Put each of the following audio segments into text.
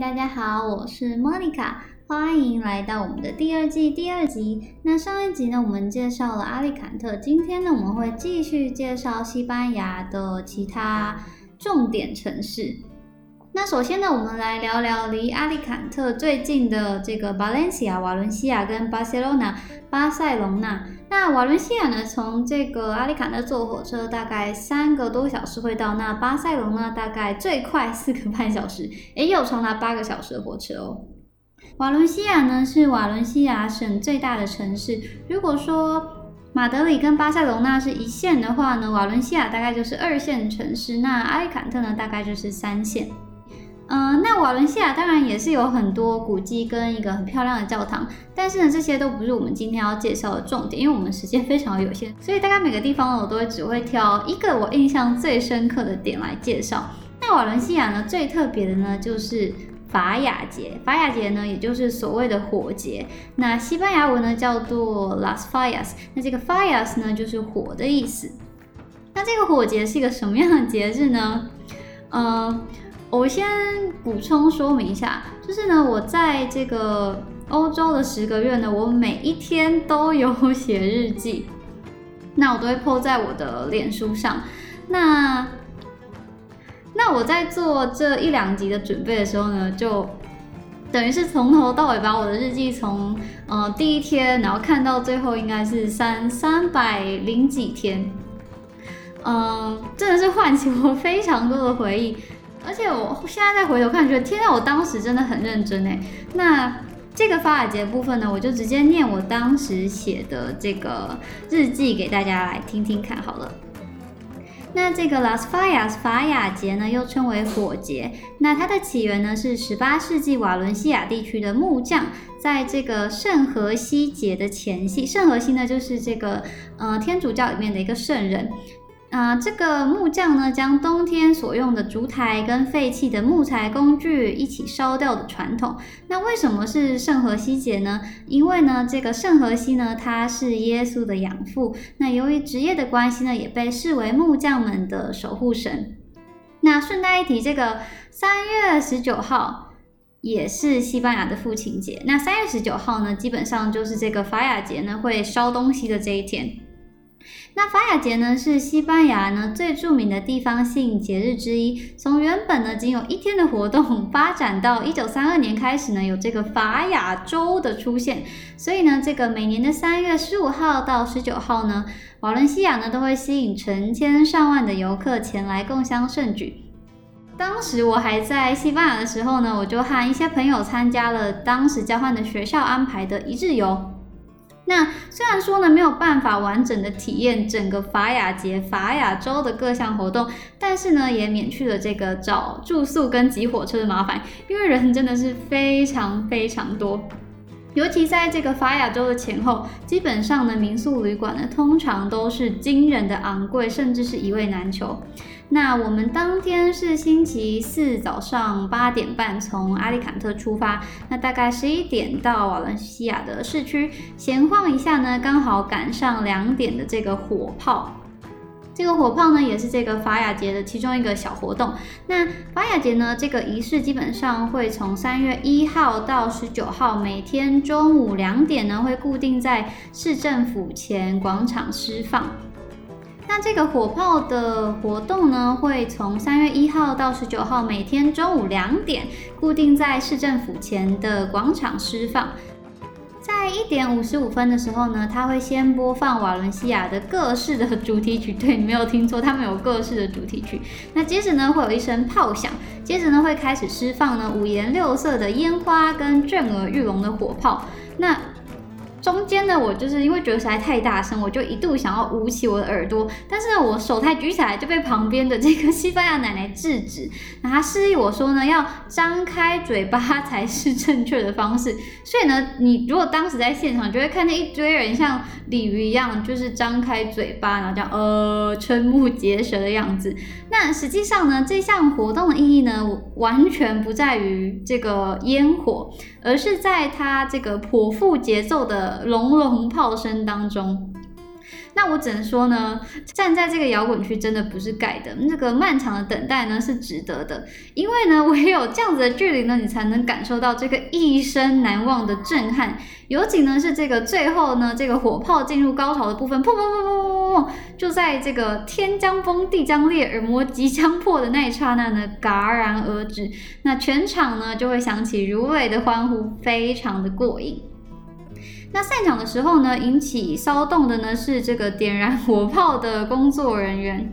大家好，我是莫妮卡，欢迎来到我们的第二季第二集。那上一集呢，我们介绍了阿利坎特，今天呢，我们会继续介绍西班牙的其他重点城市。那首先呢，我们来聊聊离阿利坎特最近的这个巴伦西亚、瓦伦西亚跟巴塞隆纳、巴塞隆纳。那瓦伦西亚呢，从这个阿里坎特坐火车大概三个多小时会到。那巴塞隆纳大概最快四个半小时，也有长达八个小时的火车哦。瓦伦西亚呢是瓦伦西亚省最大的城市。如果说马德里跟巴塞隆纳是一线的话呢，瓦伦西亚大概就是二线城市。那阿里坎特呢，大概就是三线。嗯，那瓦伦西亚当然也是有很多古迹跟一个很漂亮的教堂，但是呢，这些都不是我们今天要介绍的重点，因为我们时间 非常有限，所以大概每个地方呢，我都会只会挑一个我印象最深刻的点来介绍。那瓦伦西亚呢，最特别的呢就是法雅节，法雅节呢，也就是所谓的火节，那西班牙文呢叫做 Las Fias，那这个 Fias 呢就是火的意思。那这个火节是一个什么样的节日呢？嗯。我先补充说明一下，就是呢，我在这个欧洲的十个月呢，我每一天都有写日记，那我都会 po 在我的脸书上。那那我在做这一两集的准备的时候呢，就等于是从头到尾把我的日记从呃第一天，然后看到最后应该是三三百零几天，嗯，真的是唤起我非常多的回忆。而且我现在再回头看，觉得天啊，我当时真的很认真哎。那这个法雅节部分呢，我就直接念我当时写的这个日记给大家来听听看好了。那这个 Las Fias 法雅节呢，又称为火节。那它的起源呢，是十八世纪瓦伦西亚地区的木匠，在这个圣荷西节的前夕，圣荷西呢，就是这个呃天主教里面的一个圣人。啊，这个木匠呢，将冬天所用的烛台跟废弃的木材工具一起烧掉的传统。那为什么是圣荷西节呢？因为呢，这个圣荷西呢，他是耶稣的养父。那由于职业的关系呢，也被视为木匠们的守护神。那顺带一提，这个三月十九号也是西班牙的父亲节。那三月十九号呢，基本上就是这个法雅节呢会烧东西的这一天。那法雅节呢，是西班牙呢最著名的地方性节日之一。从原本呢仅有一天的活动，发展到一九三二年开始呢有这个法雅周的出现。所以呢，这个每年的三月十五号到十九号呢，瓦伦西亚呢都会吸引成千上万的游客前来共襄盛举。当时我还在西班牙的时候呢，我就和一些朋友参加了当时交换的学校安排的一日游。那虽然说呢没有办法完整的体验整个法雅节法雅州的各项活动，但是呢也免去了这个找住宿跟挤火车的麻烦，因为人真的是非常非常多，尤其在这个法雅州的前后，基本上呢民宿旅馆呢通常都是惊人的昂贵，甚至是一位难求。那我们当天是星期四早上八点半从阿里坎特出发，那大概十一点到瓦伦西亚的市区闲晃一下呢，刚好赶上两点的这个火炮。这个火炮呢，也是这个法雅节的其中一个小活动。那法雅节呢，这个仪式基本上会从三月一号到十九号，每天中午两点呢，会固定在市政府前广场释放。那这个火炮的活动呢，会从三月一号到十九号，每天中午两点，固定在市政府前的广场释放。在一点五十五分的时候呢，他会先播放瓦伦西亚的各式的主题曲。对你没有听错，他们有各式的主题曲。那接着呢，会有一声炮响，接着呢，会开始释放呢五颜六色的烟花跟震耳欲聋的火炮。那中间呢，我就是因为觉得实在太大声，我就一度想要捂起我的耳朵，但是呢，我手太举起来就被旁边的这个西班牙奶奶制止。那她示意我说呢，要张开嘴巴才是正确的方式。所以呢，你如果当时在现场，就会看见一堆人像鲤鱼一样，就是张开嘴巴，然后这样呃瞠目结舌的样子。那实际上呢，这项活动的意义呢，完全不在于这个烟火，而是在它这个颇富节奏的隆隆炮声当中。那我只能说呢，站在这个摇滚区真的不是盖的，那个漫长的等待呢是值得的，因为呢，唯有这样子的距离呢，你才能感受到这个一生难忘的震撼。尤其呢是这个最后呢，这个火炮进入高潮的部分，砰砰砰砰砰砰，就在这个天将崩地将裂，耳膜即将破的那一刹那呢，戛然而止，那全场呢就会响起如雷的欢呼，非常的过瘾。那散场的时候呢，引起骚动的呢是这个点燃火炮的工作人员。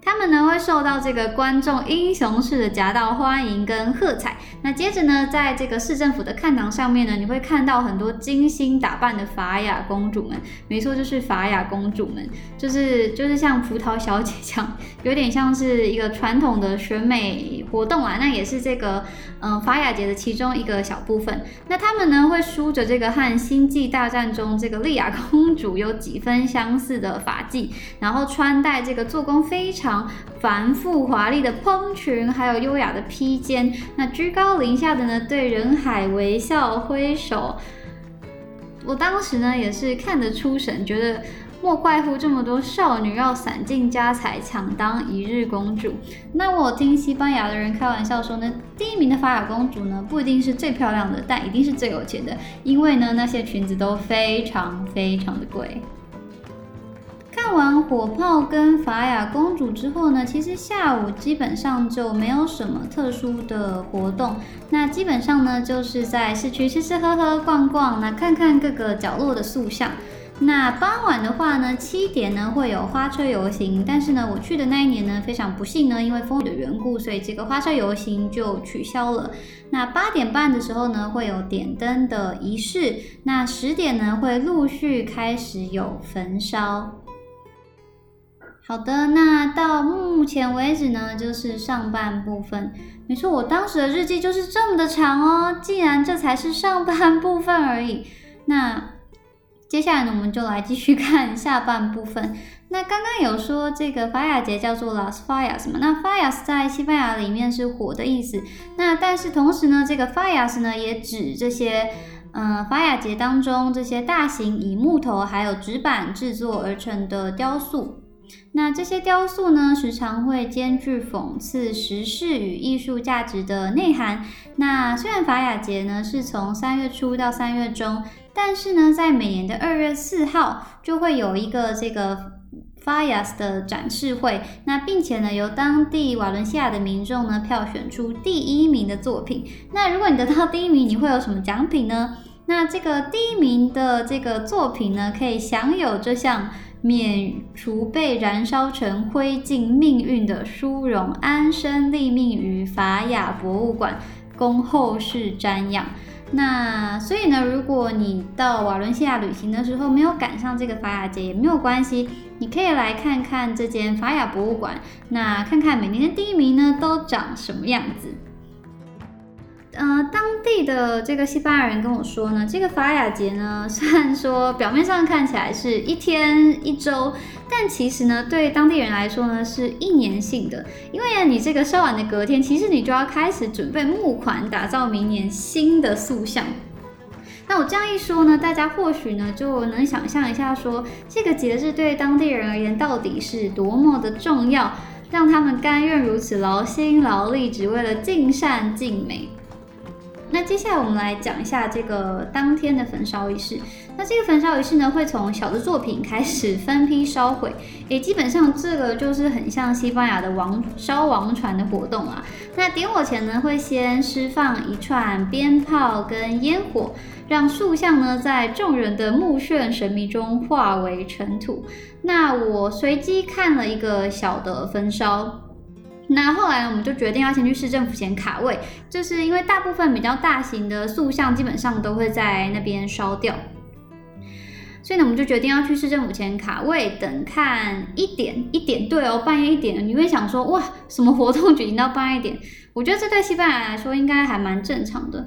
他们呢会受到这个观众英雄式的夹道欢迎跟喝彩。那接着呢，在这个市政府的看堂上面呢，你会看到很多精心打扮的法雅公主们。没错，就是法雅公主们，就是就是像葡萄小姐这样，有点像是一个传统的选美活动啊。那也是这个嗯法雅节的其中一个小部分。那他们呢会梳着这个和《星际大战》中这个莉亚公主有几分相似的发髻，然后穿戴这个做工非常。繁复华丽的蓬裙，还有优雅的披肩，那居高临下的呢，对人海微笑挥手。我当时呢也是看得出神，觉得莫怪乎这么多少女要散尽家财抢当一日公主。那我听西班牙的人开玩笑说呢，第一名的法雅公主呢不一定是最漂亮的，但一定是最有钱的，因为呢那些裙子都非常非常的贵。看完火炮跟法雅公主之后呢，其实下午基本上就没有什么特殊的活动。那基本上呢，就是在市区吃吃喝喝、逛逛，那看看各个角落的塑像。那傍晚的话呢，七点呢会有花车游行，但是呢，我去的那一年呢，非常不幸呢，因为风雨的缘故，所以这个花车游行就取消了。那八点半的时候呢，会有点灯的仪式。那十点呢，会陆续开始有焚烧。好的，那到目前为止呢，就是上半部分。没错，我当时的日记就是这么的长哦。既然这才是上半部分而已，那接下来呢，我们就来继续看下半部分。那刚刚有说这个法雅节叫做 Las Fallas 嘛？那 Fallas 在西班牙里面是火的意思。那但是同时呢，这个 Fallas 呢也指这些，嗯，法雅节当中这些大型以木头还有纸板制作而成的雕塑。那这些雕塑呢，时常会兼具讽刺时事与艺术价值的内涵。那虽然法雅节呢是从三月初到三月中，但是呢，在每年的二月四号就会有一个这个法雅斯的展示会。那并且呢，由当地瓦伦西亚的民众呢票选出第一名的作品。那如果你得到第一名，你会有什么奖品呢？那这个第一名的这个作品呢，可以享有这项。免除被燃烧成灰烬命运的殊荣，安身立命于法雅博物馆，供后世瞻仰。那所以呢，如果你到瓦伦西亚旅行的时候没有赶上这个法雅节也没有关系，你可以来看看这间法雅博物馆，那看看每年的第一名呢都长什么样子。呃，当地的这个西班牙人跟我说呢，这个法雅节呢，虽然说表面上看起来是一天一周，但其实呢，对当地人来说呢，是一年性的。因为，你这个烧完的隔天，其实你就要开始准备募款，打造明年新的塑像。那我这样一说呢，大家或许呢就能想象一下，说这个节日对当地人而言到底是多么的重要，让他们甘愿如此劳心劳力，只为了尽善尽美。那接下来我们来讲一下这个当天的焚烧仪式。那这个焚烧仪式呢，会从小的作品开始分批烧毁。诶，基本上这个就是很像西班牙的王烧王船的活动啊。那点火前呢，会先释放一串鞭炮跟烟火，让塑像呢在众人的目眩神迷中化为尘土。那我随机看了一个小的焚烧。那后来呢，我们就决定要先去市政府前卡位，就是因为大部分比较大型的塑像基本上都会在那边烧掉，所以呢，我们就决定要去市政府前卡位，等看一点一点，对哦，半夜一点，你会想说哇，什么活动举行到半夜一点？我觉得这对西班牙来说应该还蛮正常的。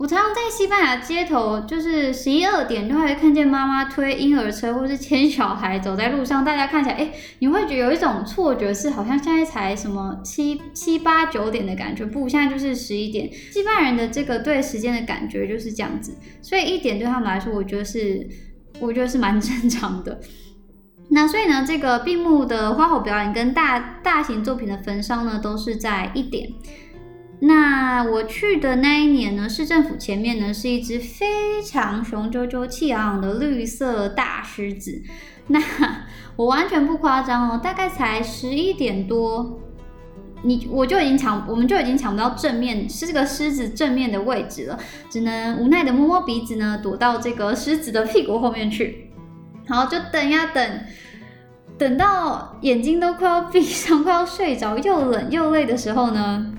我常常在西班牙街头，就是十一二点，都会看见妈妈推婴儿车，或是牵小孩走在路上。大家看起来，哎，你会觉得有一种错觉，是好像现在才什么七七八九点的感觉。不，现在就是十一点。西班牙人的这个对时间的感觉就是这样子，所以一点对他们来说，我觉得是，我觉得是蛮 正常的。那所以呢，这个闭幕的花火表演跟大大型作品的焚烧呢，都是在一点。那我去的那一年呢，市政府前面呢是一只非常雄赳赳、气昂昂的绿色大狮子。那 我完全不夸张哦，大概才十一点多，你我就已经抢，我们就已经抢不到正面是这个狮子正面的位置了，只能无奈的摸摸鼻子呢，躲到这个狮子的屁股后面去。好，就等呀等，等到眼睛都快要闭上、快要睡着、又冷又累的时候呢，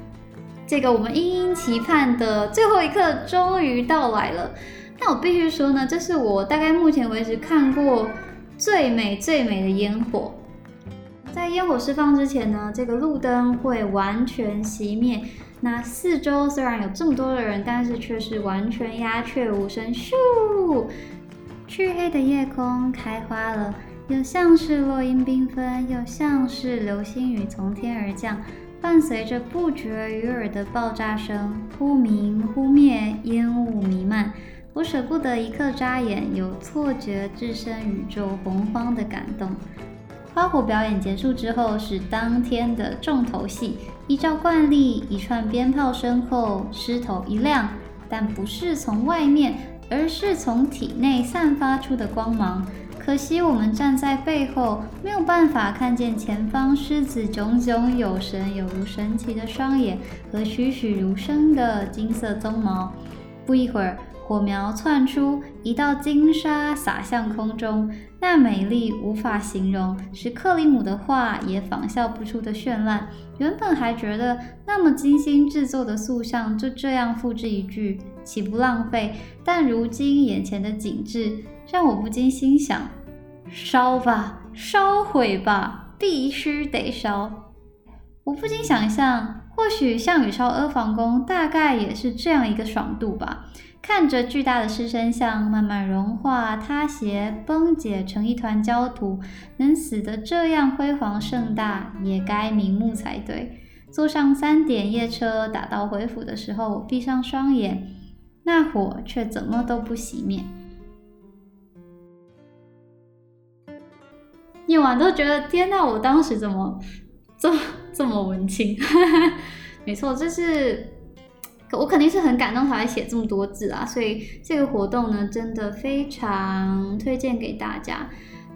这个我们殷殷期盼的最后一刻终于到来了。那我必须说呢，这是我大概目前为止看过最美最美的烟火。在烟火释放之前呢，这个路灯会完全熄灭。那四周虽然有这么多的人，但是却是完全鸦雀无声。咻！黢黑的夜空开花了，又像是落英缤纷，又像是流星雨从天而降，伴随着不绝于耳的爆炸声，忽明忽灭，烟雾弥漫。我舍不得一刻眨眼，有错觉置身宇宙洪荒的感动。花火表演结束之后，是当天的重头戏。依照惯例，一串鞭炮声后，狮头一亮，但不是从外面。而是从体内散发出的光芒。可惜我们站在背后，没有办法看见前方狮子炯炯有神、有如神奇的双眼和栩栩如生的金色鬃毛。不一会儿，火苗窜出，一道金沙洒向空中，那美丽无法形容，是克里姆的画也仿效不出的绚烂。原本还觉得那么精心制作的塑像就这样付之一炬，岂不浪费？但如今眼前的景致让我不禁心想：烧吧，烧毁吧，必须得烧！我不禁想象，或许项羽烧阿房宫，大概也是这样一个爽度吧。看着巨大的狮身像慢慢融化、塌斜、崩解成一团焦土，能死得这样辉煌盛大，也该瞑目才对。坐上三点夜车打道回府的时候，我闭上双眼，那火却怎么都不熄灭。夜晚都觉得天呐，我当时怎么这这么文青？没错，这是。我肯定是很感动才会写这么多字啊，所以这个活动呢，真的非常推荐给大家。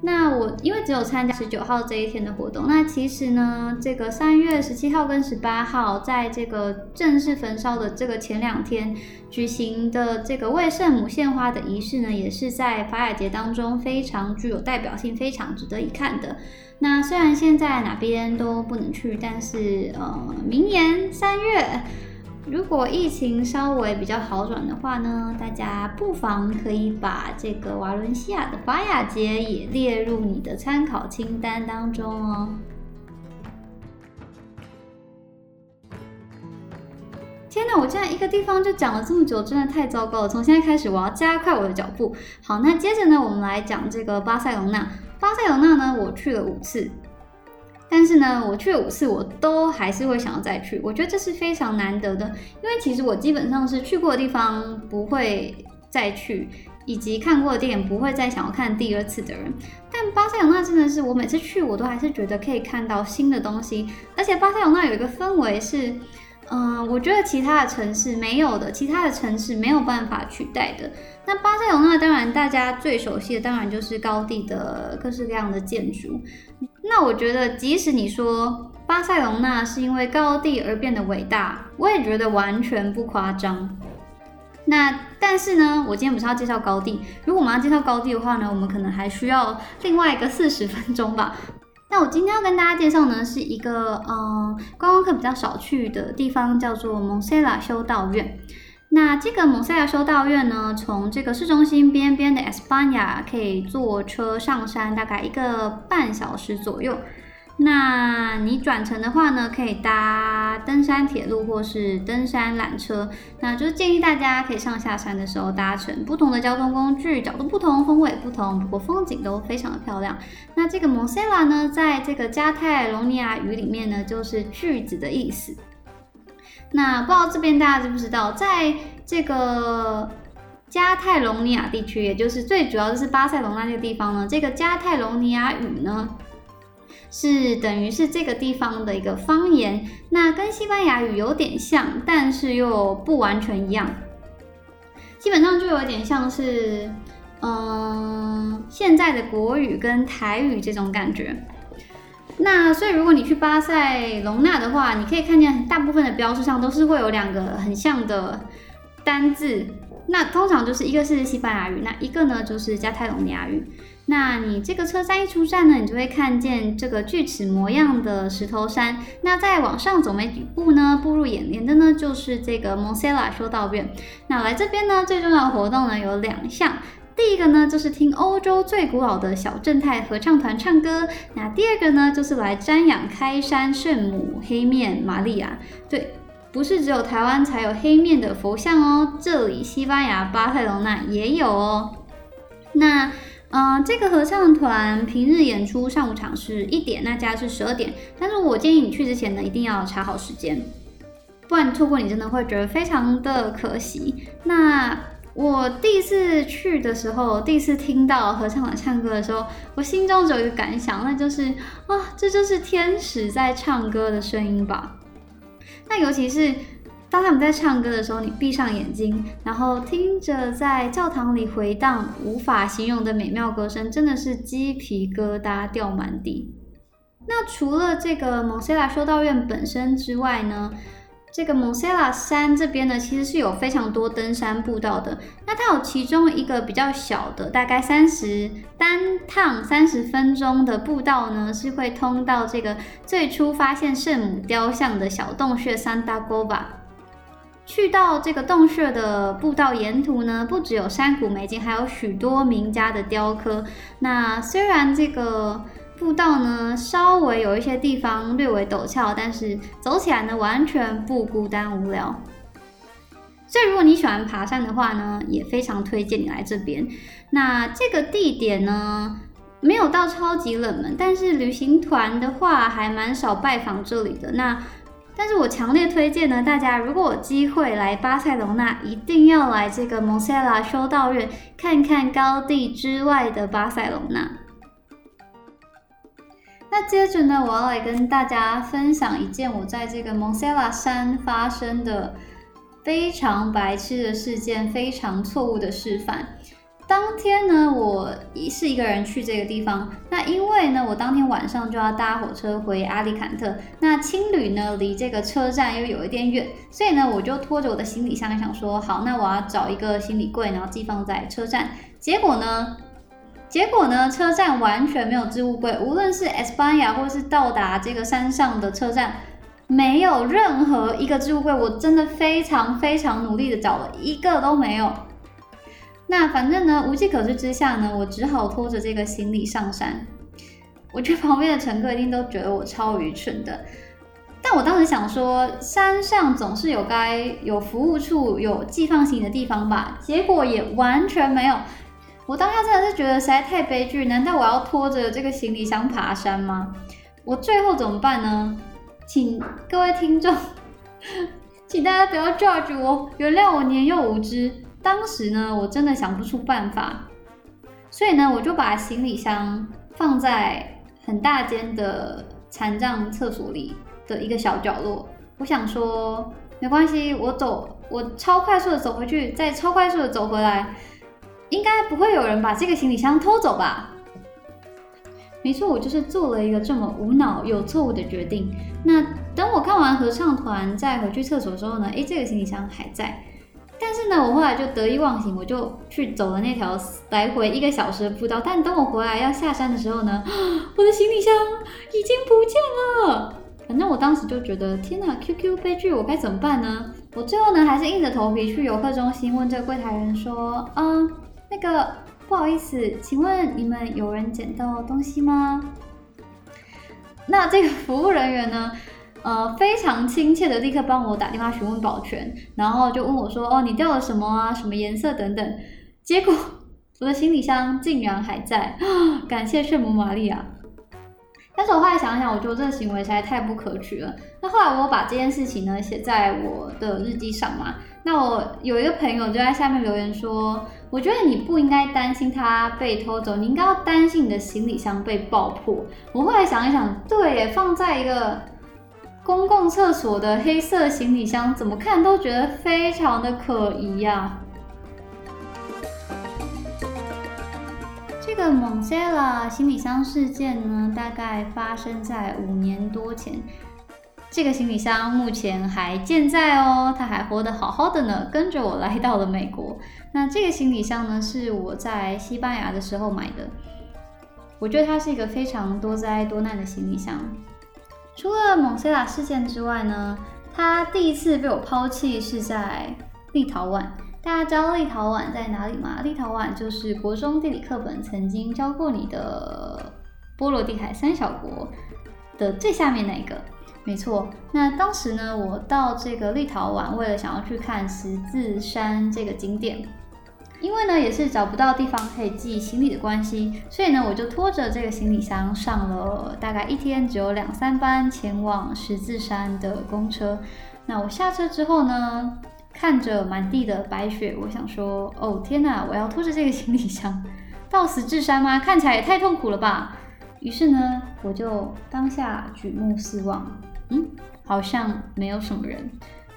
那我因为只有参加十九号这一天的活动，那其实呢，这个三月十七号跟十八号，在这个正式焚烧的这个前两天举行的这个为圣母献花的仪式呢，也是在法雅节当中非常具有代表性、非常值得一看的。那虽然现在哪边都不能去，但是呃，明年三月。如果疫情稍微比较好转的话呢，大家不妨可以把这个瓦伦西亚的法雅节也列入你的参考清单当中哦。天哪，我竟然一个地方就讲了这么久，真的太糟糕了。从现在开始，我要加快我的脚步。好，那接着呢，我们来讲这个巴塞隆纳。巴塞隆纳呢，我去了五次。但是呢，我去了五次，我都还是会想要再去。我觉得这是非常难得的，因为其实我基本上是去过的地方不会再去，以及看过的电影不会再想要看第二次的人。但巴塞罗那真的是我每次去，我都还是觉得可以看到新的东西，而且巴塞罗那有一个氛围是，嗯，我觉得其他的城市没有的，其他的城市没有办法取代的。那巴塞罗那当然大家最熟悉的当然就是高地的各式各样的建筑。那我觉得，即使你说巴塞隆纳是因为高地而变得伟大，我也觉得完全不夸张。那但是呢，我今天不是要介绍高地，如果我们要介绍高地的话呢，我们可能还需要另外一个四十分钟吧。那我今天要跟大家介绍呢，是一个嗯观光客比较少去的地方，叫做蒙塞拉修道院。那这个蒙塞亚修道院呢，从这个市中心边边的 Espana 可以坐车上山，大概一个半小时左右。那你转乘的话呢，可以搭登山铁路或是登山缆车。那就是建议大家可以上下山的时候搭乘不同的交通工具，角度不同，风味不同，不过风景都非常的漂亮。那这个蒙塞拉呢，在这个加泰隆尼亚语里面呢，就是句子的意思。那不知道这边大家知不知道，在这个加泰隆尼亚地区，也就是最主要的是巴塞隆那这个地方呢，这个加泰隆尼亚语呢，是等于是这个地方的一个方言，那跟西班牙语有点像，但是又不完全一样，基本上就有点像是，嗯，现在的国语跟台语这种感觉。那所以如果你去巴塞隆纳的话，你可以看见大部分的标志上都是会有两个很像的单字。那通常就是一个是西班牙语，那一个呢就是加泰隆尼亚语。那你这个车站一出站呢，你就会看见这个锯齿模样的石头山。那再往上走没几步呢，步入眼帘的呢就是这个蒙塞拉修道院。那来这边呢，最重要的活动呢有两项。第一个呢，就是听欧洲最古老的小正太合唱团唱歌。那第二个呢，就是来瞻仰开山圣母黑面玛利亚。对。不是只有台湾才有黑面的佛像哦，这里西班牙巴塞隆那也有哦。那，嗯，这个合唱团平日演出上午场是一点，那家是十二点。但是我建议你去之前呢，一定要查好时间，不然错过你真的会觉得非常的可惜。那我第一次去的时候，第一次听到合唱团唱歌的时候，我心中只有一个感想，那就是啊，这就是天使在唱歌的声音吧。那尤其是当他们在唱歌的时候，你闭上眼睛，然后听着在教堂里回荡无法形容的美妙歌声，真的是鸡皮疙瘩掉满地。那除了这个蒙塞拉修道院本身之外呢？这个蒙塞拉山这边呢，其实是有非常多登山步道的。那它有其中一个比较小的，大概三十单趟三十分钟的步道呢，是会通到这个最初发现圣母雕像的小洞穴 Santa Gova。去到这个洞穴的步道沿途呢，不只有山谷美景，还有许多名家的雕刻。那虽然这个。步道呢，稍微有一些地方略微陡峭，但是走起来呢，完全不孤单无聊。所以如果你喜欢爬山的话呢，也非常推荐你来这边。那这个地点呢，没有到超级冷门，但是旅行团的话还蛮少拜访这里的。那但是我强烈推荐呢，大家如果有机会来巴塞隆那，一定要来这个蒙塞拉修道院看看高地之外的巴塞隆那。那接着呢，我要来跟大家分享一件我在这个蒙塞拉山发生的非常白痴的事件，非常错误的示范。当天呢，我一是一个人去这个地方。那因为呢，我当天晚上就要搭火车回阿里坎特。那青旅呢，离这个车站又有一点远，所以呢，我就拖着我的行李箱，想说好，那我要找一个行李柜，然后寄放在车站。结果呢？结果呢？车站完全没有置物柜，无论是 S 班牙或是到达这个山上的车站，没有任何一个置物柜。我真的非常非常努力的找了一个都没有。那反正呢，无计可施之下呢，我只好拖着这个行李上山。我觉得旁边的乘客一定都觉得我超愚蠢的，但我当时想说，山上总是有该有服务处、有寄放行李的地方吧。结果也完全没有。我当下真的是觉得实在太悲剧，难道我要拖着这个行李箱爬山吗？我最后怎么办呢？请各位听众，请大家不要 judge 我，原谅我年幼无知。当时呢，我真的想不出办法，所以呢，我就把行李箱放在很大间的残障厕所里的一个小角落。我想说，没关系，我走，我超快速的走回去，再超快速的走回来。应该不会有人把这个行李箱偷走吧？没错，我就是做了一个这么无脑又错误的决定。那等我看完合唱团再回去厕所之后呢？诶，这个行李箱还在。但是呢，我后来就得意忘形，我就去走了那条来回一个小时的步道。但等我回来要下山的时候呢，我的行李箱已经不见了。反正我当时就觉得，天哪，QQ 悲剧，我该怎么办呢？我最后呢，还是硬着头皮去游客中心问这个柜台人说，嗯。那个不好意思，请问你们有人捡到东西吗？那这个服务人员呢？呃，非常亲切的，立刻帮我打电话询问保全，然后就问我说：“哦，你掉了什么啊？什么颜色等等？”结果我的行李箱竟然还在，感谢圣母玛利亚。但是我后来想想，我觉得这个行为实在太不可取了。那后来我把这件事情呢写在我的日记上嘛。那我有一个朋友就在下面留言说，我觉得你不应该担心他被偷走，你应该要担心你的行李箱被爆破。我后来想一想，对，放在一个公共厕所的黑色行李箱，怎么看都觉得非常的可疑呀。个蒙塞拉行李箱事件呢，大概发生在五年多前。这个行李箱目前还健在哦，它还活得好好的呢，跟着我来到了美国。那这个行李箱呢，是我在西班牙的时候买的。我觉得它是一个非常多灾多难的行李箱。除了蒙塞拉事件之外呢，它第一次被我抛弃是在立陶宛。大家知道立陶宛在哪里吗？立陶宛就是国中地理课本曾经教过你的波罗的海三小国的最下面那个。没错，那当时呢，我到这个立陶宛，为了想要去看十字山这个景点，因为呢也是找不到地方可以寄行李的关系，所以呢我就拖着这个行李箱上了大概一天只有两三班前往十字山的公车。那我下车之后呢？看着满地的白雪，我想说：“哦天哪，我要拖着这个行李箱到十字山吗？看起来也太痛苦了吧！”于是呢，我就当下举目四望，嗯，好像没有什么人。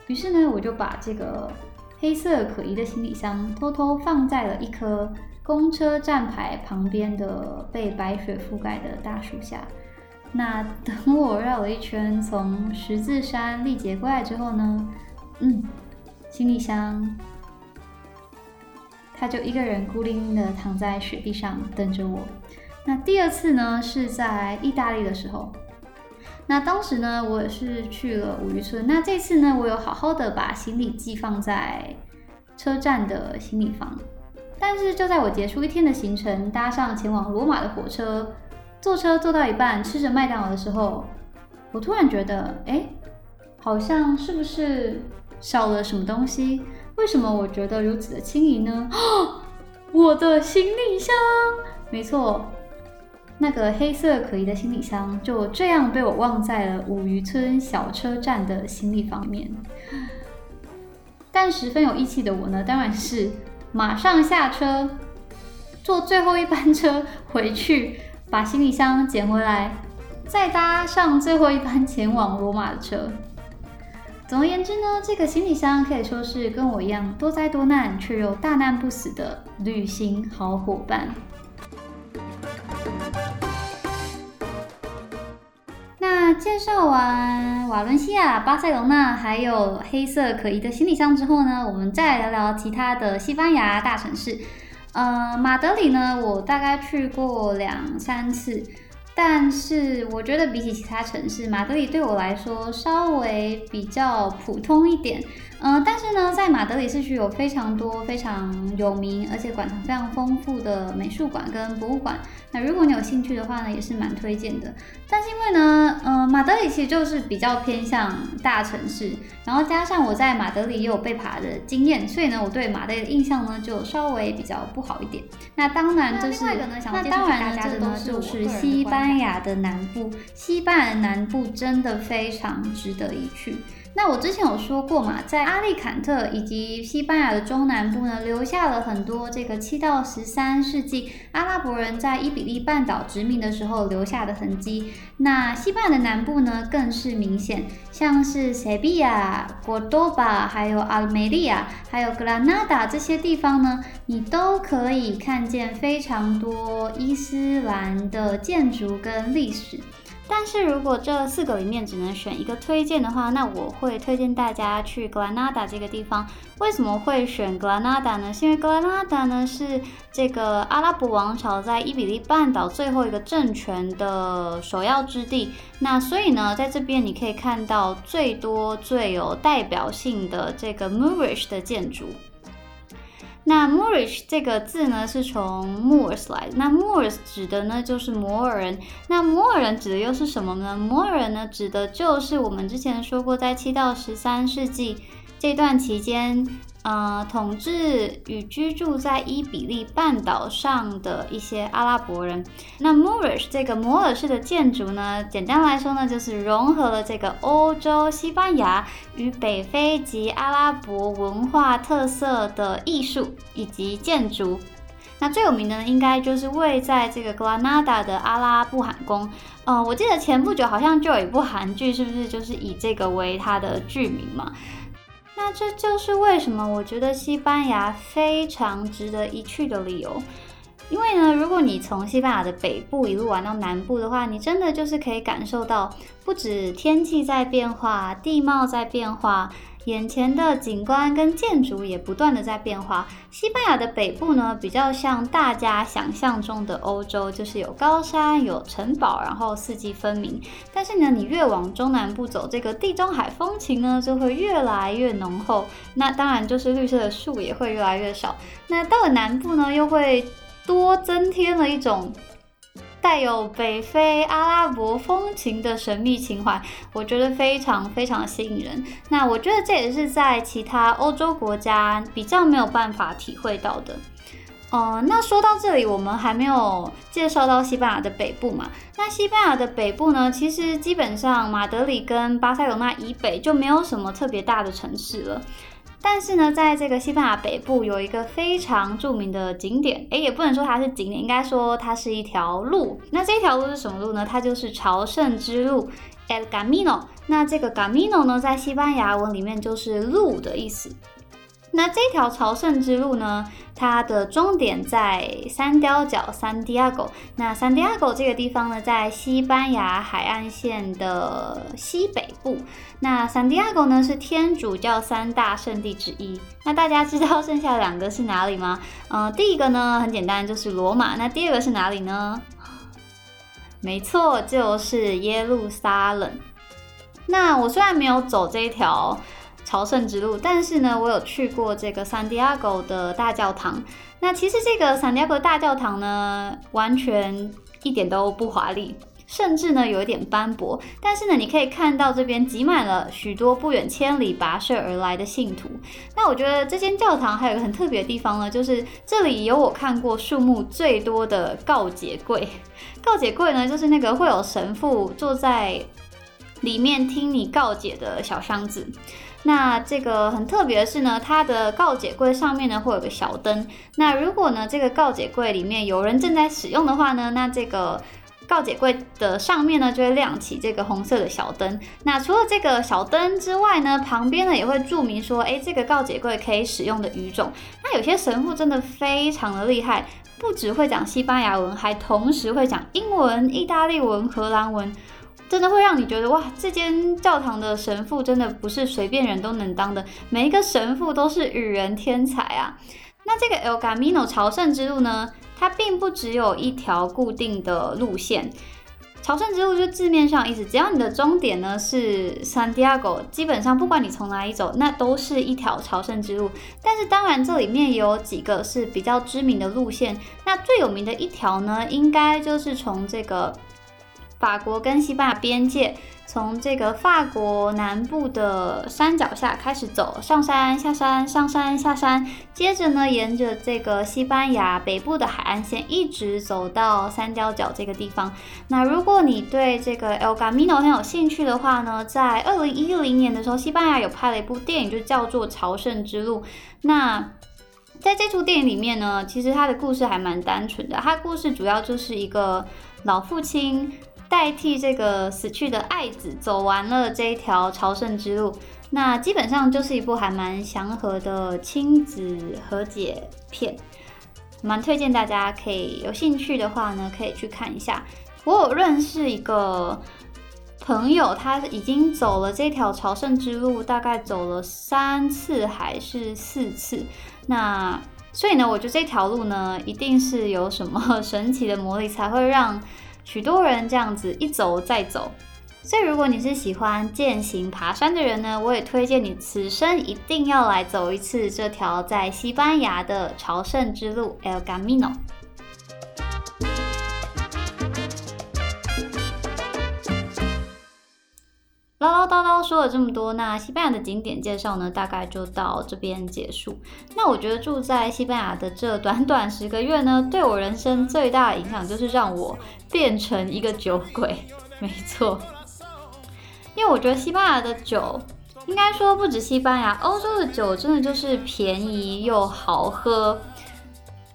于是呢，我就把这个黑色可疑的行李箱偷偷放在了一棵公车站牌旁边的被白雪覆盖的大树下。那等我绕了一圈，从十字山历劫过来之后呢，嗯。行李箱，他就一个人孤零零的躺在雪地上等着我。那第二次呢，是在意大利的时候。那当时呢，我也是去了五渔村。那这次呢，我有好好的把行李寄放在车站的行李房。但是就在我结束一天的行程，搭上前往罗马的火车，坐车坐到一半，吃着麦当劳的时候，我突然觉得，哎，好像是不是？少了什么东西？为什么我觉得如此的轻盈呢？我的行李箱，没错，那个黑色可疑的行李箱就这样被我忘在了五渔村小车站的行李房里面。但十分有义气的我呢，当然是马上下车，坐最后一班车回去，把行李箱捡回来，再搭上最后一班前往罗马的车。总而言之呢，这个行李箱可以说是跟我一样多灾多难却又大难不死的旅行好伙伴。那介绍完瓦伦西亚、巴塞隆纳还有黑色可疑的行李箱之后呢，我们再聊聊其他的西班牙大城市。呃，马德里呢，我大概去过两三次。但是我觉得比起其他城市，马德里对我来说稍微比较普通一点。嗯，但是呢，在马德里市区有非常多非常有名，而且馆藏非常丰富的美术馆跟博物馆。那如果你有兴趣的话呢，也是蛮推荐的。但是因为呢，呃，马德里其实就是比较偏向大城市，然后加上我在马德里也有被爬的经验，所以呢，我对马德里的印象呢就稍微比较不好一点。那当然就是那当然呢，这呢就是西班牙的南部，西班牙南部真的非常值得一去。那我之前有说过嘛，在阿利坎特以及西班牙的中南部呢，留下了很多这个七到十三世纪阿拉伯人在伊比利半岛殖民的时候留下的痕迹。那西班牙的南部呢，更是明显，像是塞比亚、果多巴，还有阿梅利亚，还有格拉纳达这些地方呢，你都可以看见非常多伊斯兰的建筑跟历史。但是如果这四个里面只能选一个推荐的话，那我会推荐大家去格拉纳达这个地方。为什么会选格拉纳达呢？是因为格拉纳达呢是这个阿拉伯王朝在伊比利半岛最后一个政权的首要之地。那所以呢，在这边你可以看到最多最有代表性的这个 Moorish 的建筑。那 Moorish 这个字呢，是从 Moors 来。那 Moors 指的呢，就是摩尔人。那摩尔人指的又是什么呢？摩尔人呢，指的就是我们之前说过，在七到十三世纪这段期间，呃，统治与居住在伊比利半岛上的一些阿拉伯人。那 Moorish 这个摩尔式的建筑呢，简单来说呢，就是融合了这个欧洲、西班牙与北非及阿拉伯文化特色的艺术以及建筑。那最有名的呢，应该就是位在这个格拉纳达的阿拉布罕宫。呃，我记得前不久好像就有一部韩剧，是不是就是以这个为它的剧名嘛？那这就是为什么我觉得西班牙非常值得一去的理由。因为呢，如果你从西班牙的北部一路玩到南部的话，你真的就是可以感受到，不止天气在变化，地貌在变化。眼前的景观跟建筑也不断的在变化。西班牙的北部呢，比较像大家想象中的欧洲，就是有高山、有城堡，然后四季分明。但是呢，你越往中南部走，这个地中海风情呢，就会越来越浓厚。那当然就是绿色的树也会越来越少。那到了南部呢，又会多增添了一种。带有北非阿拉伯风情的神秘情怀，我觉得非常非常吸引人。那我觉得这也是在其他欧洲国家比较没有办法体会到的。呃，那说到这里，我们还没有介绍到西班牙的北部嘛？那西班牙的北部呢，其实基本上马德里跟巴塞罗那以北就没有什么特别大的城市了。但是呢，在这个西班牙北部有一个非常著名的景点，诶，也不能说它是景点，应该说它是一条路。那这条路是什么路呢？它就是朝圣之路，El Camino。那这个 Camino 呢，在西班牙文里面就是路的意思。那这条朝圣之路呢，它的终点在三雕角 （San Diego）。那 San Diego 这个地方呢，在西班牙海岸线的西北部。那 San Diego 呢，是天主教三大圣地之一。那大家知道剩下两个是哪里吗？嗯，第一个呢很简单，就是罗马。那第二个是哪里呢？没错，就是耶路撒冷。那我虽然没有走这一条。朝圣之路，但是呢，我有去过这个 San Diego 的大教堂。那其实这个 San Diego 大教堂呢，完全一点都不华丽，甚至呢有一点斑驳。但是呢，你可以看到这边挤满了许多不远千里跋涉而来的信徒。那我觉得这间教堂还有一个很特别的地方呢，就是这里有我看过数目最多的告解柜。告解柜呢，就是那个会有神父坐在里面听你告解的小箱子。那这个很特别的是呢，它的告解柜上面呢会有个小灯。那如果呢这个告解柜里面有人正在使用的话呢，那这个告解柜的上面呢就会亮起这个红色的小灯。那除了这个小灯之外呢，旁边呢也会注明说，哎，这个告解柜可以使用的语种。那有些神父真的非常的厉害，不只会讲西班牙文，还同时会讲英文、意大利文、荷兰文。真的会让你觉得哇，这间教堂的神父真的不是随便人都能当的，每一个神父都是与人天才啊。那这个 El Camino 朝圣之路呢，它并不只有一条固定的路线。朝圣之路就字面上意思，只要你的终点呢是 San Diego，基本上不管你从哪里走，那都是一条朝圣之路。但是当然这里面也有几个是比较知名的路线，那最有名的一条呢，应该就是从这个。法国跟西班牙边界，从这个法国南部的山脚下开始走，上山下山，上山下山，接着呢，沿着这个西班牙北部的海岸线，一直走到三角角这个地方。那如果你对这个 El Camino 很有兴趣的话呢，在二零一零年的时候，西班牙有拍了一部电影，就叫做《朝圣之路》。那在这出电影里面呢，其实它的故事还蛮单纯的，它故事主要就是一个老父亲。代替这个死去的爱子走完了这一条朝圣之路，那基本上就是一部还蛮祥和的亲子和解片，蛮推荐大家可以有兴趣的话呢，可以去看一下。我有认识一个朋友，他已经走了这条朝圣之路，大概走了三次还是四次。那所以呢，我觉得这条路呢，一定是有什么神奇的魔力，才会让。许多人这样子一走再走，所以如果你是喜欢践行爬山的人呢，我也推荐你此生一定要来走一次这条在西班牙的朝圣之路 El Camino。唠唠叨叨说了这么多，那西班牙的景点介绍呢，大概就到这边结束。那我觉得住在西班牙的这短短十个月呢，对我人生最大的影响就是让我变成一个酒鬼。没错，因为我觉得西班牙的酒，应该说不止西班牙，欧洲的酒真的就是便宜又好喝，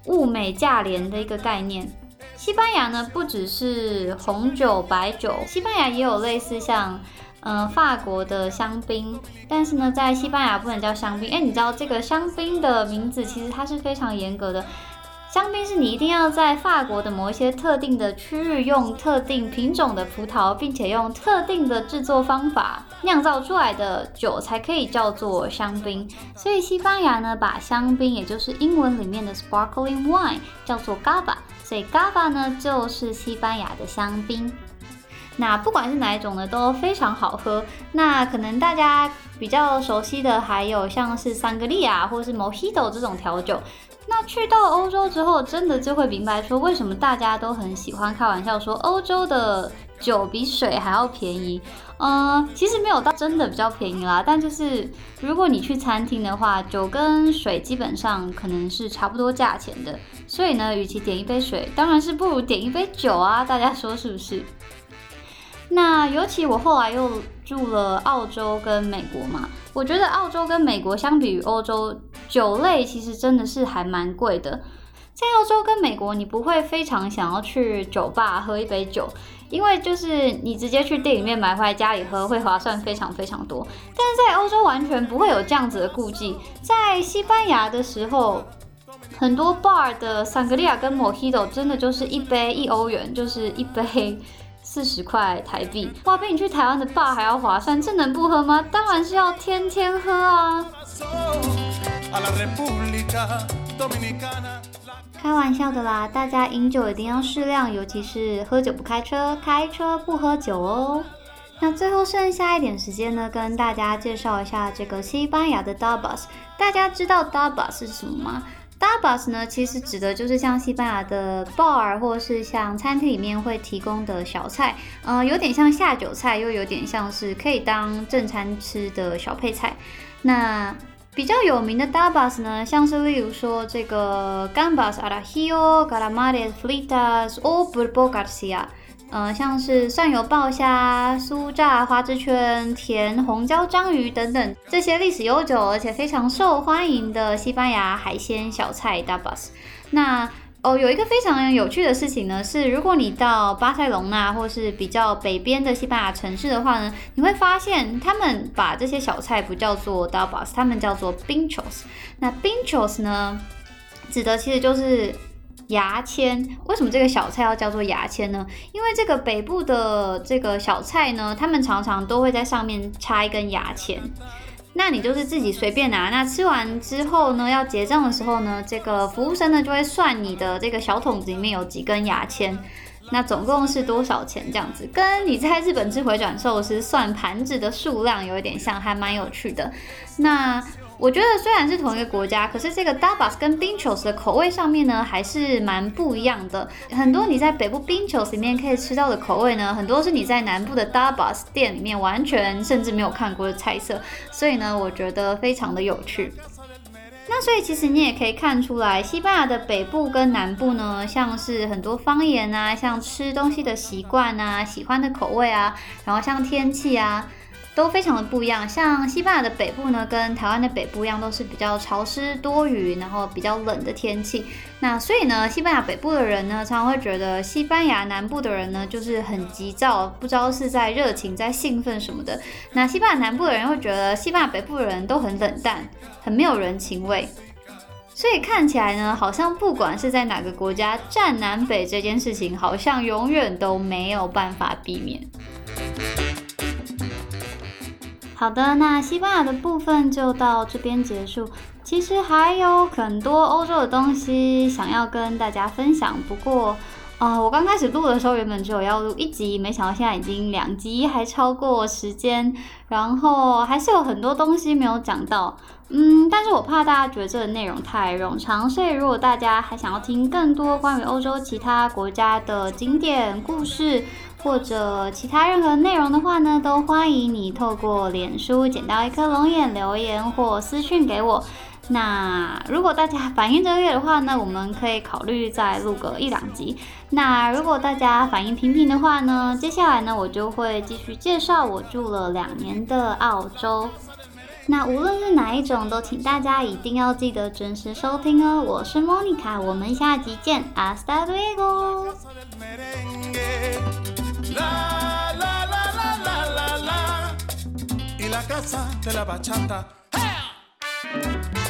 物美价廉的一个概念。西班牙呢，不只是红酒、白酒，西班牙也有类似像。嗯，法国的香槟，但是呢，在西班牙不能叫香槟。哎，你知道这个香槟的名字其实它是非常严格的。香槟是你一定要在法国的某一些特定的区域用特定品种的葡萄，并且用特定的制作方法酿造出来的酒才可以叫做香槟。所以西班牙呢，把香槟，也就是英文里面的 sparkling wine，叫做 Gava。所以 Gava 呢，就是西班牙的香槟。那不管是哪一种呢，都非常好喝。那可能大家比较熟悉的还有像是桑格利亚或是 Mojito 这种调酒。那去到欧洲之后，真的就会明白说，为什么大家都很喜欢开玩笑说欧洲的酒比水还要便宜。嗯，其实没有到真的比较便宜啦，但就是如果你去餐厅的话，酒跟水基本上可能是差不多价钱的。所以呢，与其点一杯水，当然是不如点一杯酒啊！大家说是不是？那尤其我后来又住了澳洲跟美国嘛，我觉得澳洲跟美国相比于欧洲，酒类其实真的是还蛮贵的。在澳洲跟美国，你不会非常想要去酒吧喝一杯酒，因为就是你直接去店里面买回来家里喝会划算非常非常多。但是在欧洲完全不会有这样子的顾忌。在西班牙的时候，很多 bar 的桑格利亚跟 Mojito 真的就是一杯一欧元，就是一杯。四十块台币，哇，比你去台湾的爸还要划算，这能不喝吗？当然是要天天喝啊！开玩笑的啦，大家饮酒一定要适量，尤其是喝酒不开车，开车不喝酒哦。那最后剩下一点时间呢，跟大家介绍一下这个西班牙的 dabas。大家知道 dabas 是什么吗？Dabas 呢，其实指的就是像西班牙的 bar 或是像餐厅里面会提供的小菜，呃，有点像下酒菜，又有点像是可以当正餐吃的小配菜。那比较有名的 Dabas 呢，像是例如说这个 Gambas a l a j o Calamares fritas o b u r b o g a r c i a 呃，像是蒜油爆虾、酥炸花枝圈、甜红椒章鱼等等这些历史悠久而且非常受欢迎的西班牙海鲜小菜 dabas。那哦，有一个非常有趣的事情呢，是如果你到巴塞隆纳或是比较北边的西班牙城市的话呢，你会发现他们把这些小菜不叫做 dabas，他们叫做 pinchos。那 pinchos 呢，指的其实就是。牙签为什么这个小菜要叫做牙签呢？因为这个北部的这个小菜呢，他们常常都会在上面插一根牙签，那你就是自己随便拿。那吃完之后呢，要结账的时候呢，这个服务生呢就会算你的这个小桶子里面有几根牙签，那总共是多少钱这样子，跟你在日本吃回转寿司算盘子的数量有一点像，还蛮有趣的。那。我觉得虽然是同一个国家，可是这个 dabas 跟 binchos 的口味上面呢，还是蛮不一样的。很多你在北部 binchos 里面可以吃到的口味呢，很多是你在南部的 dabas 店里面完全甚至没有看过的菜色。所以呢，我觉得非常的有趣。那所以其实你也可以看出来，西班牙的北部跟南部呢，像是很多方言啊，像吃东西的习惯啊，喜欢的口味啊，然后像天气啊。都非常的不一样，像西班牙的北部呢，跟台湾的北部一样，都是比较潮湿多雨，然后比较冷的天气。那所以呢，西班牙北部的人呢，常常会觉得西班牙南部的人呢，就是很急躁，不知道是在热情、在兴奋什么的。那西班牙南部的人会觉得西班牙北部的人都很冷淡，很没有人情味。所以看起来呢，好像不管是在哪个国家，站南北这件事情，好像永远都没有办法避免。好的，那西班牙的部分就到这边结束。其实还有很多欧洲的东西想要跟大家分享，不过，啊，我刚开始录的时候原本只有要录一集，没想到现在已经两集，还超过时间，然后还是有很多东西没有讲到。嗯，但是我怕大家觉得这个内容太冗长，所以如果大家还想要听更多关于欧洲其他国家的景点故事，或者其他任何内容的话呢，都欢迎你透过脸书捡到一颗龙眼留言或私讯给我。那如果大家反应热烈的话呢，我们可以考虑再录个一两集。那如果大家反应平平的话呢，接下来呢，我就会继续介绍我住了两年的澳洲。那无论是哪一种，都请大家一定要记得准时收听哦。我是莫妮卡，我们下集见 La, la, la, la, la, la, la. Y la casa de la bachata. ¡Hey!